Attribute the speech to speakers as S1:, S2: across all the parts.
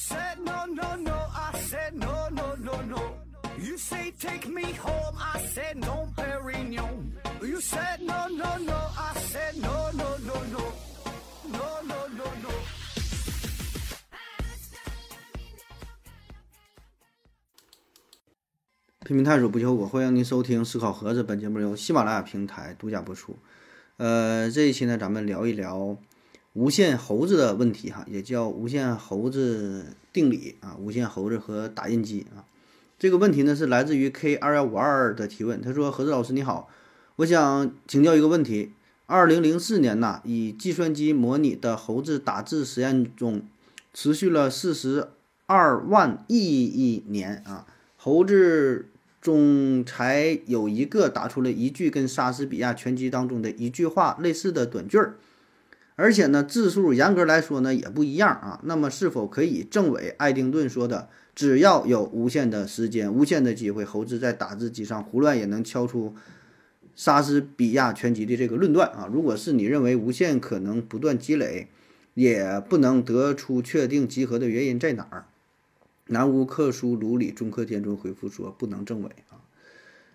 S1: said no, no, no, I said no, no, no, no. You say take me home, I said no, Perignon. You said no, no, no, I said no, no, no, no. No, no, no, no.
S2: 拼命探索不求果，欢迎您收听思考盒子。本节目由喜马拉雅平台独家播出。呃，这一期呢，咱们聊一聊无限猴子的问题哈，也叫无限猴子定理啊，无限猴子和打印机啊。这个问题呢是来自于 K 二幺五二的提问，他说：“何子老师你好，我想请教一个问题。二零零四年呐，以计算机模拟的猴子打字实验中，持续了四十二万亿亿年啊，猴子中才有一个打出了一句跟莎士比亚全集当中的一句话类似的短句儿，而且呢字数严格来说呢也不一样啊。那么是否可以证伪爱丁顿说的“只要有无限的时间、无限的机会，猴子在打字机上胡乱也能敲出莎士比亚全集”的这个论断啊？如果是你认为无限可能不断积累，也不能得出确定集合的原因在哪儿？南无克苏鲁里中科天尊回复说不能证伪啊，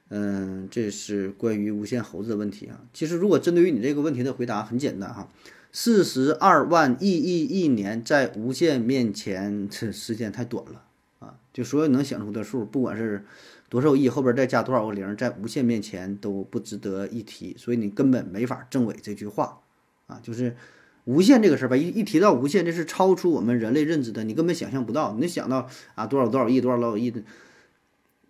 S2: 嗯，这是关于无限猴子的问题啊。其实如果针对于你这个问题的回答很简单哈，四十二万亿亿亿年在无限面前，这时间太短了啊！就所有能想出的数，不管是多少亿后边再加多少个零，在无限面前都不值得一提，所以你根本没法证伪这句话啊，就是。无限这个事儿吧，一一提到无限，这是超出我们人类认知的，你根本想象不到。你想到啊，多少多少亿，多少多少亿的，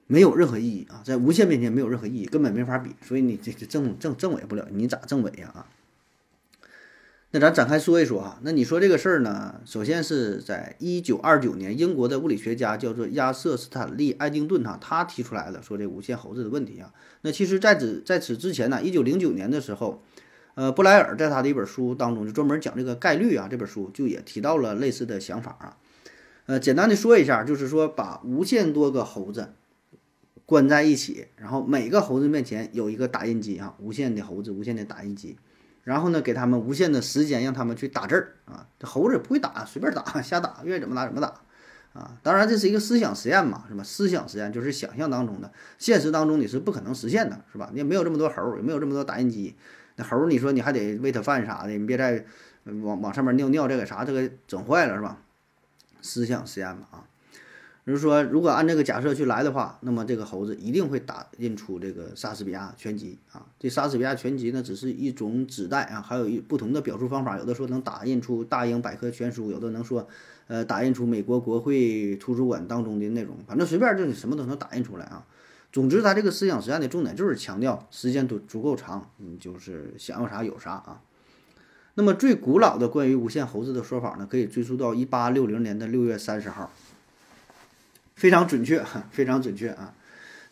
S2: 没有任何意义啊，在无限面前没有任何意义，根本没法比。所以你这这证证证伪不了，你咋证伪呀啊？那咱展开说一说啊。那你说这个事儿呢，首先是在一九二九年，英国的物理学家叫做亚瑟·斯坦利·爱丁顿哈，他提出来了说这无限猴子的问题啊。那其实在此在此之前呢，一九零九年的时候。呃，布莱尔在他的一本书当中就专门讲这个概率啊，这本书就也提到了类似的想法啊。呃，简单的说一下，就是说把无限多个猴子关在一起，然后每个猴子面前有一个打印机啊，无限的猴子，无限的打印机，然后呢，给他们无限的时间让他们去打字儿啊。这猴子不会打，随便打，瞎打，愿意怎么打怎么打啊。当然这是一个思想实验嘛，是吧？思想实验就是想象当中的，现实当中你是不可能实现的，是吧？你也没有这么多猴，也没有这么多打印机。那猴，你说你还得喂它饭啥的，你别再往往上面尿尿，这个啥，这个整坏了是吧？思想实验嘛啊，就是说，如果按这个假设去来的话，那么这个猴子一定会打印出这个莎士比亚全集啊。这莎士比亚全集呢，只是一种纸带啊，还有一不同的表述方法，有的说能打印出大英百科全书，有的能说，呃，打印出美国国会图书馆当中的内容，反正随便就你什么都能打印出来啊。总之，他这个思想实验的重点就是强调时间足足够长，你就是想要啥有啥啊。那么最古老的关于无限猴子的说法呢，可以追溯到一八六零年的六月三十号，非常准确，非常准确啊。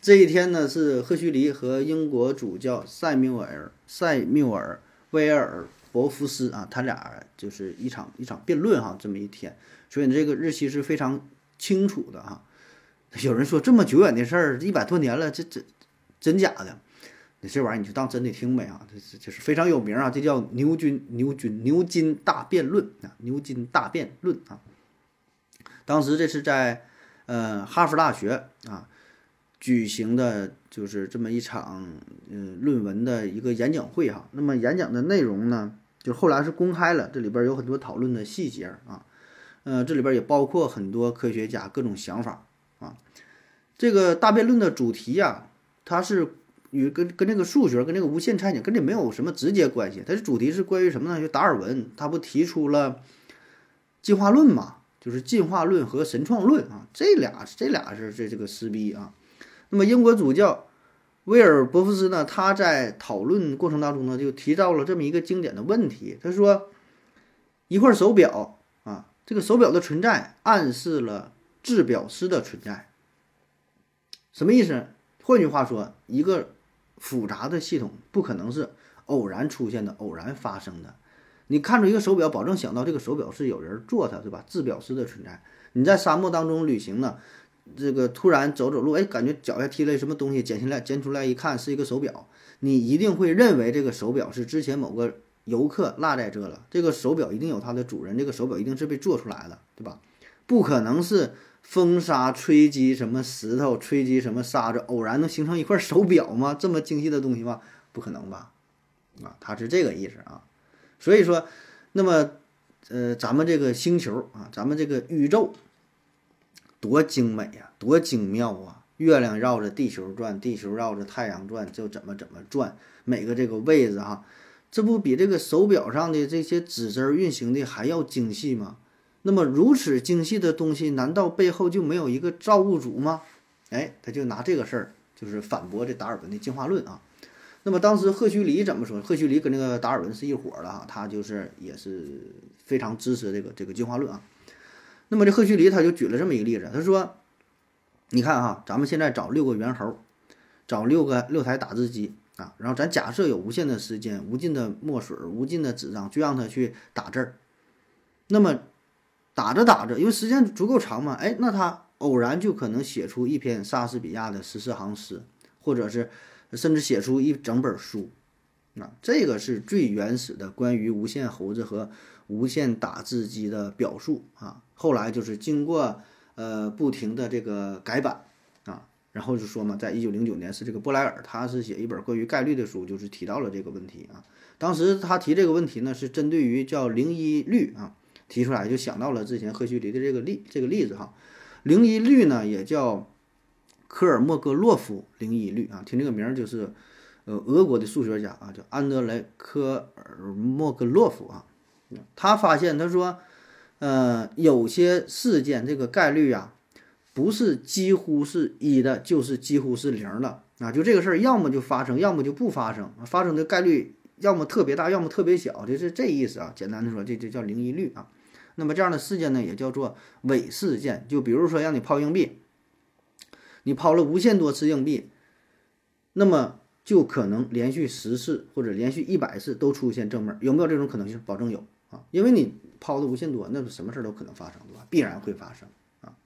S2: 这一天呢，是赫胥黎和英国主教塞缪尔塞缪尔威尔伯夫斯啊，他俩就是一场一场辩论哈，这么一天，所以呢，这个日期是非常清楚的哈。有人说这么久远的事儿，一百多年了，这这真假的？那这玩意儿你就当真的听呗啊！这这这是非常有名啊，这叫牛津牛津牛津大辩论啊，牛津大辩论啊。当时这是在呃哈佛大学啊举行的，就是这么一场嗯论文的一个演讲会哈。那么演讲的内容呢，就后来是公开了，这里边有很多讨论的细节啊，呃，这里边也包括很多科学家各种想法。啊，这个大辩论的主题呀，它是与跟跟这个数学跟这个无限猜想跟这没有什么直接关系。它的主题是关于什么呢？就达尔文他不提出了进化论嘛，就是进化论和神创论啊，这俩这俩是这这个撕逼啊。那么英国主教威尔伯夫斯呢，他在讨论过程当中呢，就提到了这么一个经典的问题，他说一块手表啊，这个手表的存在暗示了。制表师的存在，什么意思？换句话说，一个复杂的系统不可能是偶然出现的、偶然发生的。你看出一个手表，保证想到这个手表是有人做它，对吧？制表师的存在。你在沙漠当中旅行呢，这个突然走走路，哎，感觉脚下踢了什么东西，捡起来捡出来一看是一个手表，你一定会认为这个手表是之前某个游客落在这了。这个手表一定有它的主人，这个手表一定是被做出来的，对吧？不可能是风沙吹击什么石头，吹击什么沙子，偶然能形成一块手表吗？这么精细的东西吗？不可能吧？啊，他是这个意思啊。所以说，那么，呃，咱们这个星球啊，咱们这个宇宙多精美呀，多精妙啊！月亮绕着地球转，地球绕着太阳转，就怎么怎么转，每个这个位置哈，这不比这个手表上的这些指针运行的还要精细吗？那么如此精细的东西，难道背后就没有一个造物主吗？哎，他就拿这个事儿就是反驳这达尔文的进化论啊。那么当时赫胥黎怎么说？赫胥黎跟那个达尔文是一伙的啊，他就是也是非常支持这个这个进化论啊。那么这赫胥黎他就举了这么一个例子，他说。你看哈，咱们现在找六个猿猴，找六个六台打字机啊，然后咱假设有无限的时间、无尽的墨水、无尽的纸张，就让他去打字儿。那么打着打着，因为时间足够长嘛，哎，那他偶然就可能写出一篇莎士比亚的十四行诗，或者是甚至写出一整本书啊。这个是最原始的关于无限猴子和无限打字机的表述啊。后来就是经过。呃，不停的这个改版啊，然后就说嘛，在一九零九年是这个布莱尔，他是写一本关于概率的书，就是提到了这个问题啊。当时他提这个问题呢，是针对于叫零一律啊提出来，就想到了之前赫胥黎的这个例这个例子哈。零一律呢也叫科尔莫格洛夫零一律啊，听这个名儿就是呃俄国的数学家啊，叫安德雷科尔莫格洛夫啊，他发现他说。呃，有些事件这个概率啊，不是几乎是一的，就是几乎是零的啊。就这个事儿，要么就发生，要么就不发生。发生的概率要么特别大，要么特别小，就是这意思啊。简单的说，这就叫零一律啊。那么这样的事件呢，也叫做伪事件。就比如说让你抛硬币，你抛了无限多次硬币，那么就可能连续十次或者连续一百次都出现正面，有没有这种可能性？保证有啊，因为你。抛的无限多，那什么事儿都可能发生，对吧？必然会发生啊。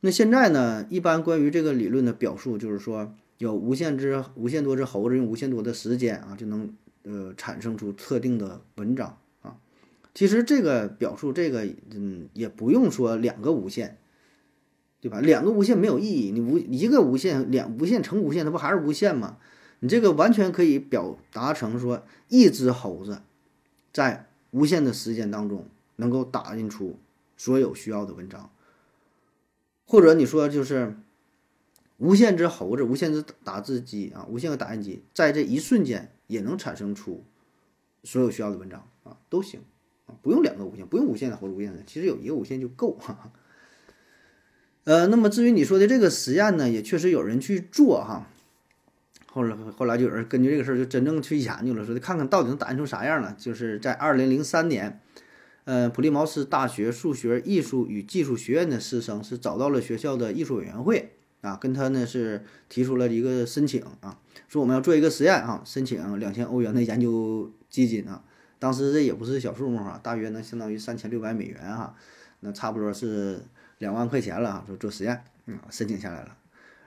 S2: 那现在呢？一般关于这个理论的表述就是说，有无限只、无限多只猴子用无限多的时间啊，就能呃产生出特定的文章啊。其实这个表述，这个嗯，也不用说两个无限，对吧？两个无限没有意义，你无一个无限，两无限乘无限，它不还是无限吗？你这个完全可以表达成说，一只猴子在。无限的时间当中，能够打印出所有需要的文章，或者你说就是无限只猴子、无限只打字机啊、无限个打印机，在这一瞬间也能产生出所有需要的文章啊，都行啊，不用两个无限，不用无限的猴子、无限的，其实有一个无限就够哈。呃，那么至于你说的这个实验呢，也确实有人去做哈。后来，后来就有人根据这个事儿就真正去研究了，说的看看到底能打印出啥样呢？就是在二零零三年，呃，普利茅斯大学数学、艺术与技术学院的师生是找到了学校的艺术委员会啊，跟他呢是提出了一个申请啊，说我们要做一个实验啊，申请两千欧元的研究基金啊。当时这也不是小数目啊，大约能相当于三千六百美元哈，那差不多是两万块钱了啊，说做实验，嗯，申请下来了，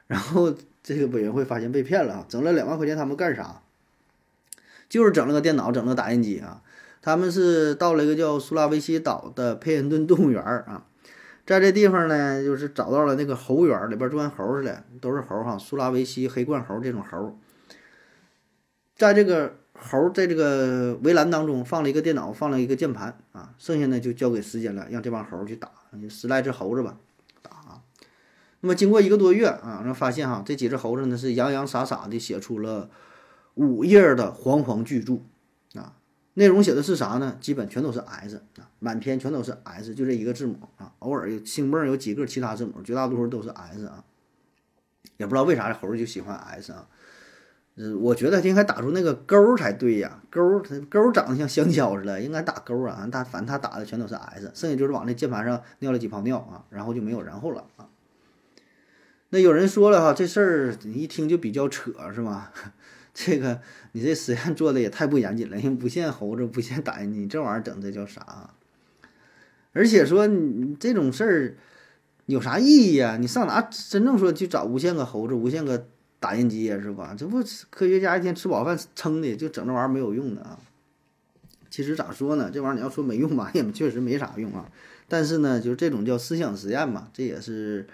S2: 然后。这个委员会发现被骗了啊！整了两万块钱，他们干啥？就是整了个电脑，整了个打印机啊！他们是到了一个叫苏拉维西岛的佩恩顿动物园啊，在这地方呢，就是找到了那个猴园里边，就跟猴似的，都是猴哈，苏拉维西黑冠猴这种猴。在这个猴在这个围栏当中放了一个电脑，放了一个键盘啊，剩下呢就交给时间了，让这帮猴去打，十来只猴子吧。打那么经过一个多月啊，然后发现哈，这几只猴子呢是洋洋洒洒的写出了五页的煌煌巨著啊，内容写的是啥呢？基本全都是 S 啊，满篇全都是 S，就这一个字母啊，偶尔有星梦有几个其他字母，绝大多数都是 S 啊，也不知道为啥这猴就喜欢 S 啊，我觉得应该打出那个勾才对呀，勾它勾长得像香蕉似的，应该打勾啊，他反正他打的全都是 S，剩下就是往那键盘上尿了几泡尿啊，然后就没有然后了啊。那有人说了哈，这事儿你一听就比较扯，是吧？这个你这实验做的也太不严谨了，因为不限猴子，不限打印机，这玩意儿整的叫啥？而且说你这种事儿有啥意义呀？你上哪真正说去找无限个猴子、无限个打印机呀，是吧？这不科学家一天吃饱饭撑的，就整这玩意儿没有用的啊。其实咋说呢？这玩意儿你要说没用吧，也确实没啥用啊。但是呢，就是这种叫思想实验嘛，这也是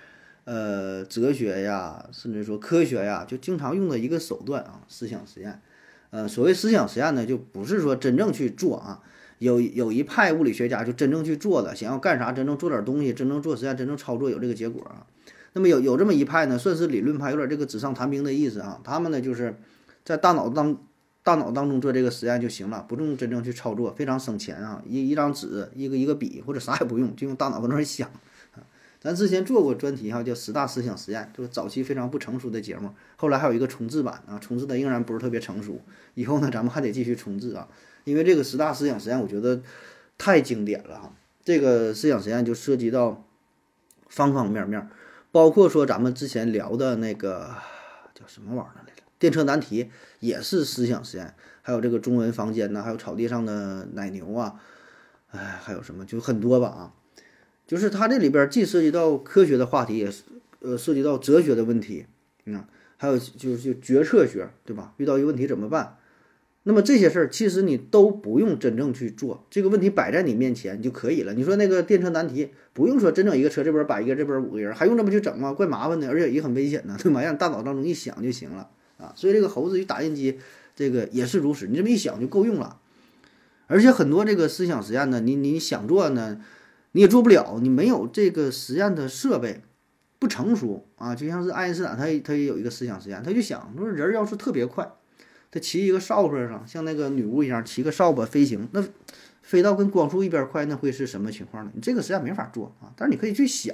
S2: 呃哲学呀，甚至说科学呀，就经常用的一个手段啊，思想实验。呃，所谓思想实验呢，就不是说真正去做啊。有有一派物理学家就真正去做的，想要干啥，真正做点东西，真正做实验，真正操作有这个结果啊。那么有有这么一派呢，算是理论派，有点这个纸上谈兵的意思啊。他们呢就是在大脑当大脑当中做这个实验就行了，不用真正去操作，非常省钱啊。一一张纸，一个一个笔或者啥也不用，就用大脑搁那儿想。咱之前做过专题哈，叫十大思想实验，就是早期非常不成熟的节目，后来还有一个重置版啊，重置的仍然不是特别成熟。以后呢，咱们还得继续重置啊。因为这个十大思想实验，我觉得太经典了哈。这个思想实验就涉及到方方面面，包括说咱们之前聊的那个叫什么玩意儿来着？电车难题也是思想实验，还有这个中文房间呐，还有草地上的奶牛啊，哎，还有什么就很多吧啊。就是它这里边既涉及到科学的话题，也是呃涉及到哲学的问题，嗯，还有就就决策学，对吧？遇到一个问题怎么办？那么这些事儿其实你都不用真正去做，这个问题摆在你面前就可以了。你说那个电车难题，不用说真整一个车，这边摆一个，这边五个人，还用这么去整吗？怪麻烦的，而且也很危险的，对吗？让大脑当中一想就行了啊。所以这个猴子与打印机这个也是如此，你这么一想就够用了。而且很多这个思想实验呢，你你想做呢，你也做不了，你没有这个实验的设备，不成熟啊。就像是爱因斯坦，他他也有一个思想实验，他就想说人要是特别快。他骑一个扫帚上，像那个女巫一样骑个扫把飞行，那飞到跟光速一边快，那会是什么情况呢？你这个实际上没法做啊，但是你可以去想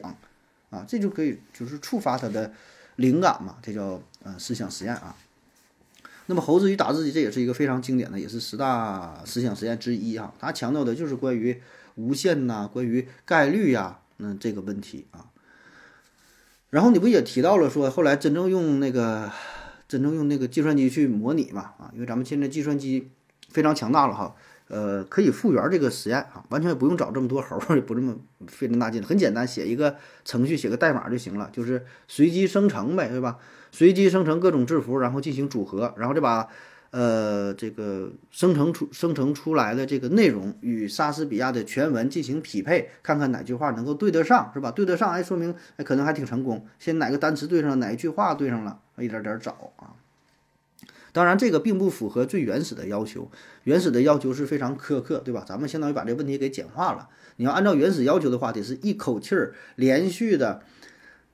S2: 啊，这就可以就是触发他的灵感嘛，这叫呃思想实验啊。那么猴子与打字机这也是一个非常经典的，也是十大思想实验之一啊。它强调的就是关于无限呐，关于概率呀，那这个问题啊。然后你不也提到了说，后来真正用那个。真正用那个计算机去模拟嘛啊，因为咱们现在计算机非常强大了哈，呃，可以复原这个实验啊，完全不用找这么多猴，也不这么费那么大劲，很简单，写一个程序，写个代码就行了，就是随机生成呗，对吧？随机生成各种字符，然后进行组合，然后再把。呃，这个生成出生成出来的这个内容与莎士比亚的全文进行匹配，看看哪句话能够对得上，是吧？对得上，哎，说明哎可能还挺成功。先哪个单词对上，哪一句话对上了，一点点找啊。当然，这个并不符合最原始的要求，原始的要求是非常苛刻，对吧？咱们相当于把这个问题给简化了。你要按照原始要求的话，得是一口气儿连续的，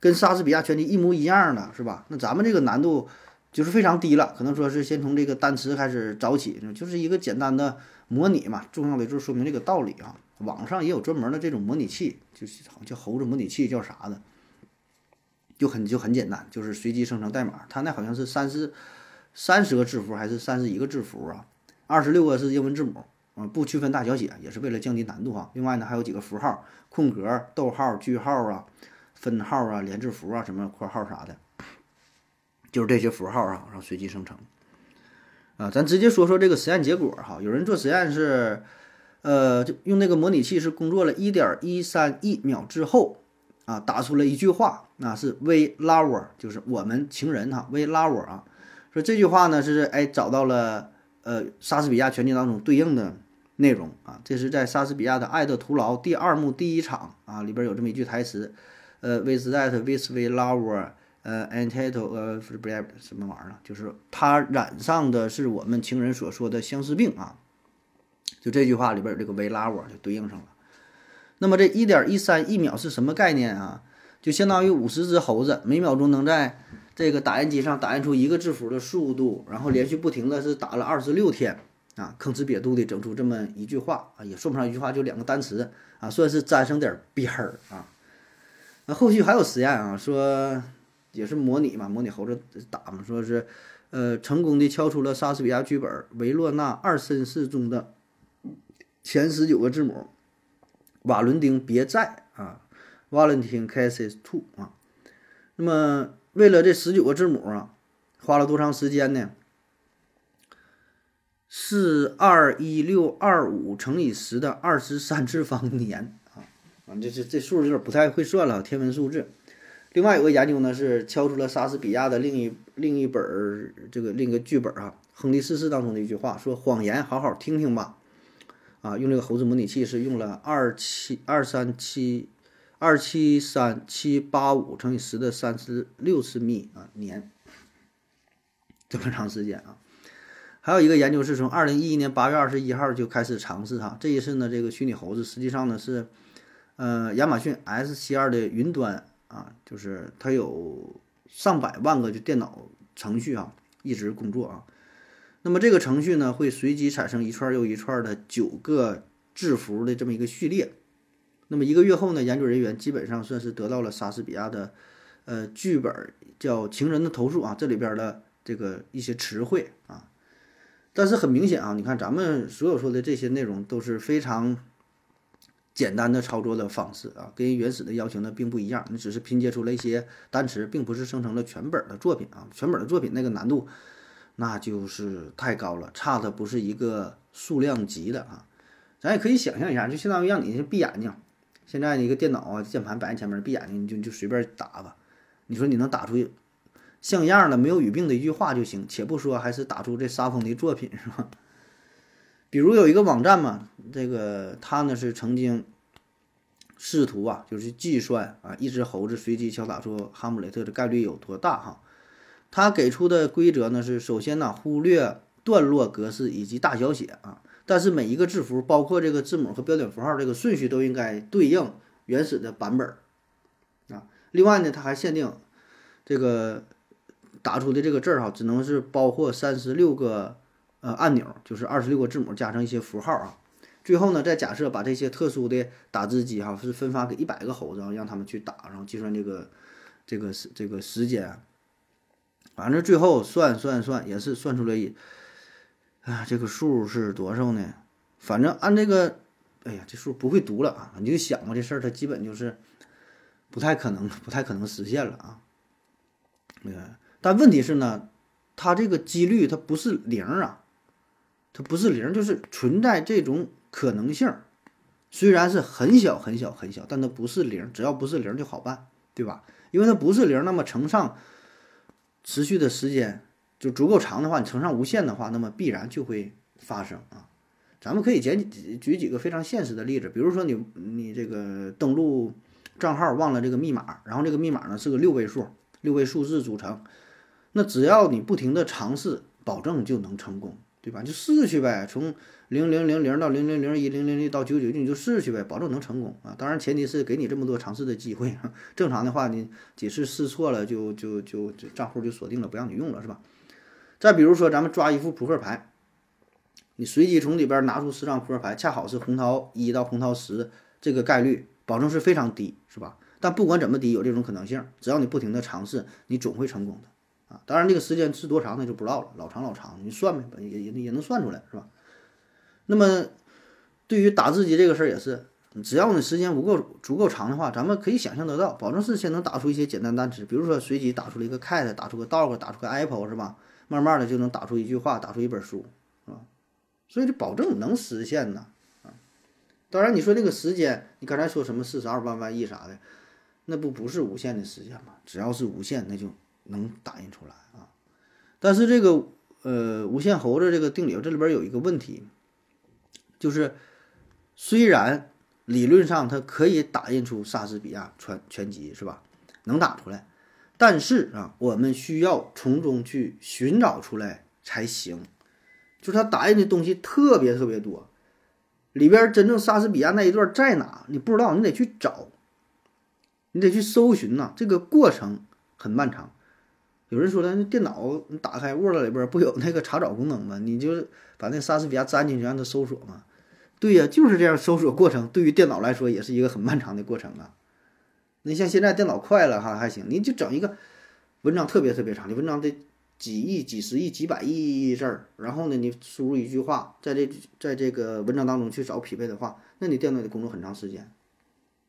S2: 跟莎士比亚全集一模一样的，是吧？那咱们这个难度。就是非常低了，可能说是先从这个单词开始找起，就是一个简单的模拟嘛。重要的就是说明这个道理啊。网上也有专门的这种模拟器，就是好像叫猴子模拟器，叫啥的，就很就很简单，就是随机生成代码。它那好像是三十三十个字符还是三十一个字符啊？二十六个是英文字母，嗯，不区分大小写，也是为了降低难度哈。另外呢，还有几个符号，空格、逗号、句号啊、分号啊、连字符啊、什么括号啥的。就是这些符号啊，然后随机生成，啊，咱直接说说这个实验结果哈。有人做实验是，呃，就用那个模拟器是工作了一点一三亿秒之后，啊，打出了一句话，那是 “we lover”，就是我们情人哈，“we lover” 啊。说这句话呢是哎找到了呃莎士比亚全集当中对应的内容啊，这是在莎士比亚的《爱的徒劳》第二幕第一场啊里边有这么一句台词，呃，“with that with we lover”。呃，entitled 呃，是 b 什么玩意儿？就是他染上的是我们情人所说的相思病啊。就这句话里边有这个 we lover 就对应上了。那么这一点一三一秒是什么概念啊？就相当于五十只猴子每秒钟能在这个打印机上打印出一个字符的速度，然后连续不停的是打了二十六天啊，吭哧瘪肚的整出这么一句话啊，也说不上一句话，就两个单词啊，算是沾上点边儿啊。那后续还有实验啊，说。也是模拟嘛，模拟猴子打嘛，说是，呃，成功的敲出了莎士比亚剧本《维罗纳二绅士》中的前十九个字母，瓦伦丁别在 Valentine Cases Two 啊。那么为了这十九个字母啊，花了多长时间呢？四二一六二五乘以十的二十三次方年啊，啊，这这这数有点不太会算了，天文数字。另外有个研究呢，是敲出了莎士比亚的另一另一本儿这个另一个剧本啊，《亨利四世》当中的一句话，说：“谎言，好好听听吧。”啊，用这个猴子模拟器是用了二七二三七二七三七八五乘以十的三十六次幂啊年，这么长时间啊。还有一个研究是从二零一一年八月二十一号就开始尝试它，这一次呢，这个虚拟猴子实际上呢是，呃，亚马逊 S 七二的云端啊，就是它有上百万个就电脑程序啊，一直工作啊。那么这个程序呢，会随机产生一串又一串的九个字符的这么一个序列。那么一个月后呢，研究人员基本上算是得到了莎士比亚的，呃，剧本叫《情人的投诉》啊，这里边的这个一些词汇啊。但是很明显啊，你看咱们所有说的这些内容都是非常简单的操作的方式啊，跟原始的要求呢并不一样。你只是拼接出了一些单词，并不是生成了全本的作品啊。全本的作品那个难度那就是太高了，差的不是一个数量级的啊。咱也可以想象一下，就相当于让你闭眼睛，现在一个电脑啊，键盘摆在前面，闭眼睛就就随便打吧。你说你能打出？像样的没有语病的一句话就行，且不说还是打出这沙风的作品是吧？比如有一个网站嘛，这个他呢是曾经试图啊，就是计算啊，一只猴子随机敲打出哈姆雷特的概率有多大哈？他给出的规则呢是：首先呢忽略段落格式以及大小写啊，但是每一个字符，包括这个字母和标点符号这个顺序都应该对应原始的版本啊。另外呢，它还限定这个。打出的这个字儿哈，只能是包括三十六个呃按钮，就是二十六个字母加上一些符号啊。最后呢，再假设把这些特殊的打字机哈是分发给一百个猴子，让他们去打，然后计算这个这个时这个时间。反正最后算算算也是算出来，啊，这个数是多少呢？反正按这个，哎呀，这数不会读了啊！你就想吧，这事儿它基本就是不太可能，不太可能实现了啊。你看。但问题是呢，它这个几率它不是零啊，它不是零，就是存在这种可能性，虽然是很小很小很小，但它不是零，只要不是零就好办，对吧？因为它不是零，那么乘上持续的时间就足够长的话，你乘上无限的话，那么必然就会发生啊。咱们可以简举几个非常现实的例子，比如说你你这个登录账号忘了这个密码，然后这个密码呢是个六位数，六位数字组成。那只要你不停的尝试，保证就能成功，对吧？就试去呗，从零零零零到零零零一零零零到九九九，你就试去呗，保证能成功啊！当然前提是给你这么多尝试的机会。正常的话，你几次试错了，就就就账户就锁定了，不让你用了，是吧？再比如说，咱们抓一副扑克牌，你随机从里边拿出十张扑克牌，恰好是红桃一到红桃十，这个概率保证是非常低，是吧？但不管怎么低，有这种可能性，只要你不停的尝试，你总会成功的。啊，当然这个时间是多长那就不知道了，老长老长，你算呗，也也也能算出来，是吧？那么对于打字机这个事儿也是，只要你时间不够足够长的话，咱们可以想象得到，保证是先能打出一些简单单词，比如说随机打出了一个 cat，打出个 dog，打出个 apple，是吧？慢慢的就能打出一句话，打出一本书，是吧？所以这保证能实现呢，啊！当然你说这个时间，你刚才说什么四十二万万亿啥的，那不不是无限的时间吗？只要是无限，那就。能打印出来啊，但是这个呃无限猴子这个定理这里边有一个问题，就是虽然理论上它可以打印出莎士比亚全全集是吧？能打出来，但是啊，我们需要从中去寻找出来才行。就它打印的东西特别特别多，里边真正莎士比亚那一段在哪？你不知道，你得去找，你得去搜寻呐，这个过程很漫长。有人说了，那电脑你打开 Word 里边不有那个查找功能吗？你就把那莎士比亚粘进去，让它搜索嘛。对呀，就是这样，搜索过程对于电脑来说也是一个很漫长的过程啊。你像现在电脑快了哈还行，你就整一个文章特别特别长的文章得几亿、几十亿、几百亿字儿，然后呢你输入一句话，在这在这个文章当中去找匹配的话，那你电脑得工作很长时间，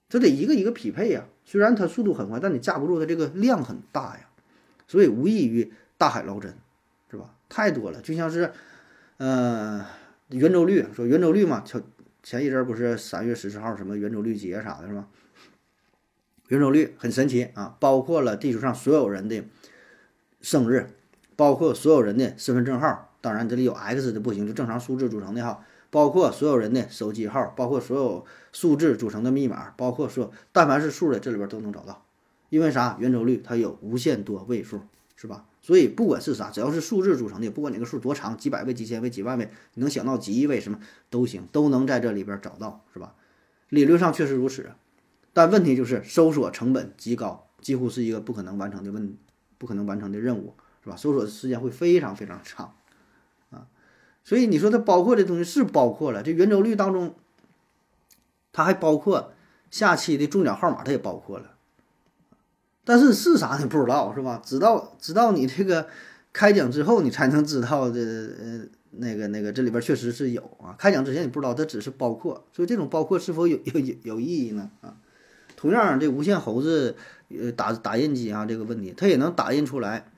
S2: 这得一个一个匹配呀。虽然它速度很快，但你架不住它这个量很大呀。所以无异于大海捞针，是吧？太多了，就像是，呃，圆周率，说圆周率嘛，前前一阵儿不是三月十四号什么圆周率节啥的，是吧？圆周率很神奇啊，包括了地球上所有人的生日，包括所有人的身份证号，当然这里有 X 的不行，就正常数字组成的哈，包括所有人的手机号，包括所有数字组成的密码，包括说但凡是数的，这里边都能找到。因为啥？圆周率它有无限多位数，是吧？所以不管是啥，只要是数字组成的，不管哪个数多长，几百位、几千位、几万位，你能想到几亿位什么都行，都能在这里边找到，是吧？理论上确实如此，但问题就是搜索成本极高，几乎是一个不可能完成的问，不可能完成的任务，是吧？搜索时间会非常非常长，啊，所以你说它包括这东西是包括了，这圆周率当中，它还包括下期的中奖号码，它也包括了。但是是啥你不知道是吧？直到直到你这个开奖之后，你才能知道这呃那个那个这里边确实是有啊。开奖之前你不知道，它只是包括，所以这种包括是否有有有有意义呢？啊，同样这无线猴子呃打打印机啊这个问题，它也能打印出来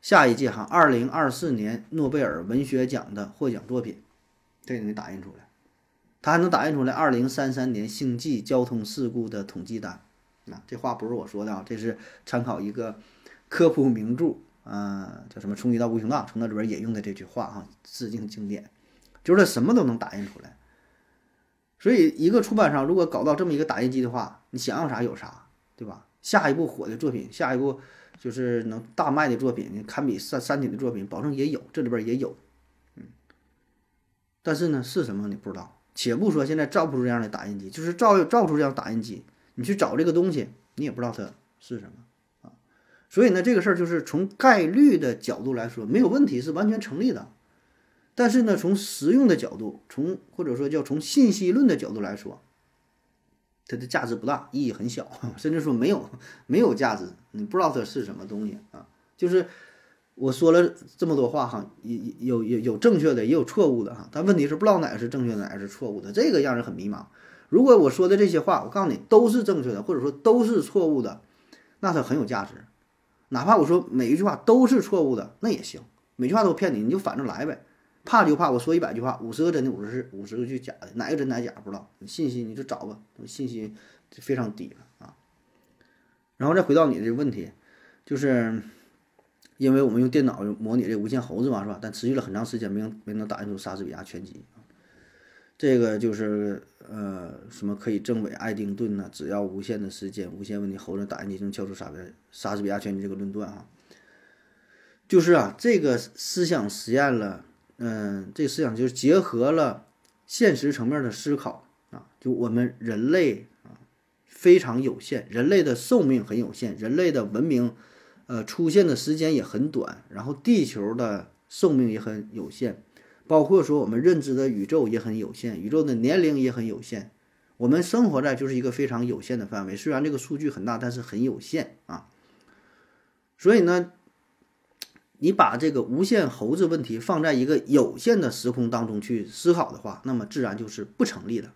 S2: 下一届哈二零二四年诺贝尔文学奖的获奖作品，这也能打印出来。它还能打印出来二零三三年星际交通事故的统计单。啊，这话不是我说的啊，这是参考一个科普名著，啊，叫什么《冲击到无穷大》，从那里边引用的这句话哈，致敬经典，就是它什么都能打印出来。所以，一个出版商如果搞到这么一个打印机的话，你想要啥有啥，对吧？下一部火的作品，下一部就是能大卖的作品，你堪比三三体的作品，保证也有，这里边也有，嗯。但是呢，是什么你不知道。且不说现在造不出这样的打印机，就是造造出这样打印机。你去找这个东西，你也不知道它是什么啊，所以呢，这个事儿就是从概率的角度来说没有问题，是完全成立的。但是呢，从实用的角度，从或者说叫从信息论的角度来说，它的价值不大，意义很小，甚至说没有没有价值。你不知道它是什么东西啊？就是我说了这么多话哈，有有有正确的，也有错误的哈。但问题是不知道哪个是正确的，哪个是错误的，这个让人很迷茫。如果我说的这些话，我告诉你都是正确的，或者说都是错误的，那它很有价值。哪怕我说每一句话都是错误的，那也行。每句话都骗你，你就反着来呗。怕就怕我说一百句话，五十个真的，五十是五十个句假的，哪个真哪假不知道。信息你就找吧，信息就非常低了啊。然后再回到你这个问题，就是因为我们用电脑模拟这无限猴子嘛，是吧？但持续了很长时间，没能没能打印出莎士比亚全集。这个就是呃，什么可以证伪爱丁顿呢？只要无限的时间，无限问题，猴子打印机能敲出莎比莎士比亚全集这个论断啊，就是啊，这个思想实验了，嗯，这个思想就是结合了现实层面的思考啊，就我们人类啊非常有限，人类的寿命很有限，人类的文明呃出现的时间也很短，然后地球的寿命也很有限。包括说我们认知的宇宙也很有限，宇宙的年龄也很有限，我们生活在就是一个非常有限的范围。虽然这个数据很大，但是很有限啊。所以呢，你把这个无限猴子问题放在一个有限的时空当中去思考的话，那么自然就是不成立的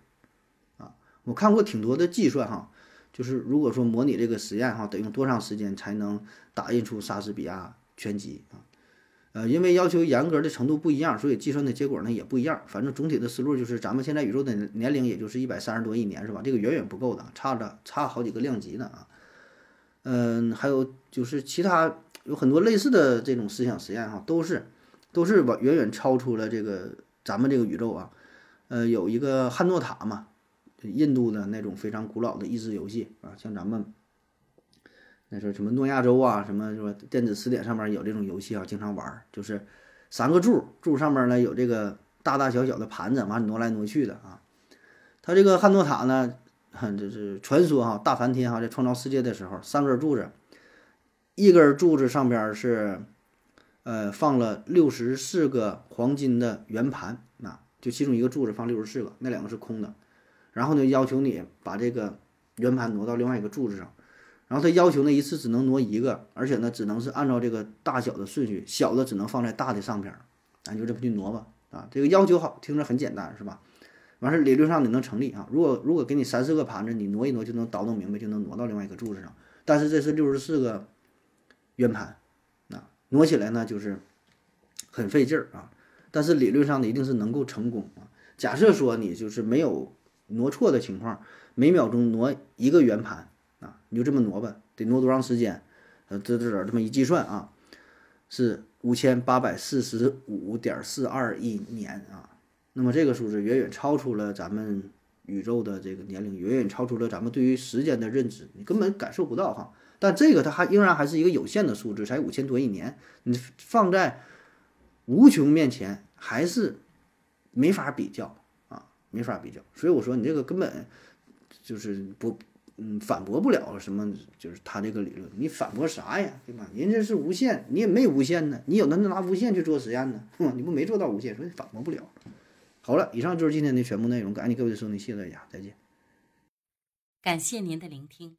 S2: 啊。我看过挺多的计算哈，就是如果说模拟这个实验哈，得用多长时间才能打印出莎士比亚全集啊？呃，因为要求严格的程度不一样，所以计算的结果呢也不一样。反正总体的思路就是，咱们现在宇宙的年龄也就是一百三十多亿年，是吧？这个远远不够的，差着差好几个量级呢啊。嗯，还有就是其他有很多类似的这种思想实验哈，都是都是远远远超出了这个咱们这个宇宙啊。呃，有一个汉诺塔嘛，印度的那种非常古老的益智游戏啊，像咱们。那说什么诺亚舟啊，什么说电子词典上面有这种游戏啊，经常玩，就是三个柱，柱上面呢有这个大大小小的盘子，完挪来挪去的啊。它这个汉诺塔呢，这是传说哈，大梵天哈在创造世界的时候，三根柱子，一根柱子上边是，呃，放了六十四个黄金的圆盘，那就其中一个柱子放六十四个，那两个是空的，然后呢要求你把这个圆盘挪到另外一个柱子上。然后他要求呢，一次只能挪一个，而且呢，只能是按照这个大小的顺序，小的只能放在大的上边儿，咱就这么去挪吧。啊，这个要求好，听着很简单，是吧？完事儿理论上你能成立啊。如果如果给你三四个盘子，你挪一挪就能倒腾明白，就能挪到另外一个柱子上。但是这是六十四个圆盘，啊，挪起来呢就是很费劲儿啊。但是理论上呢一定是能够成功啊。假设说你就是没有挪错的情况，每秒钟挪一个圆盘。啊，你就这么挪吧，得挪多长时间？呃，这这这这么一计算啊，是五千八百四十五点四二亿年啊。那么这个数字远远超出了咱们宇宙的这个年龄，远远超出了咱们对于时间的认知，你根本感受不到哈。但这个它还仍然还是一个有限的数字，才五千多亿年，你放在无穷面前还是没法比较啊，没法比较。所以我说你这个根本就是不。嗯，反驳不了什么，就是他这个理论，你反驳啥呀，对吧？人家是无限，你也没无限呢，你有能拿无限去做实验呢，哼，你不没做到无限，所以反驳不了。好了，以上就是今天的全部内容，感谢各位的收听，谢谢大家，再见。
S3: 感谢您的聆听。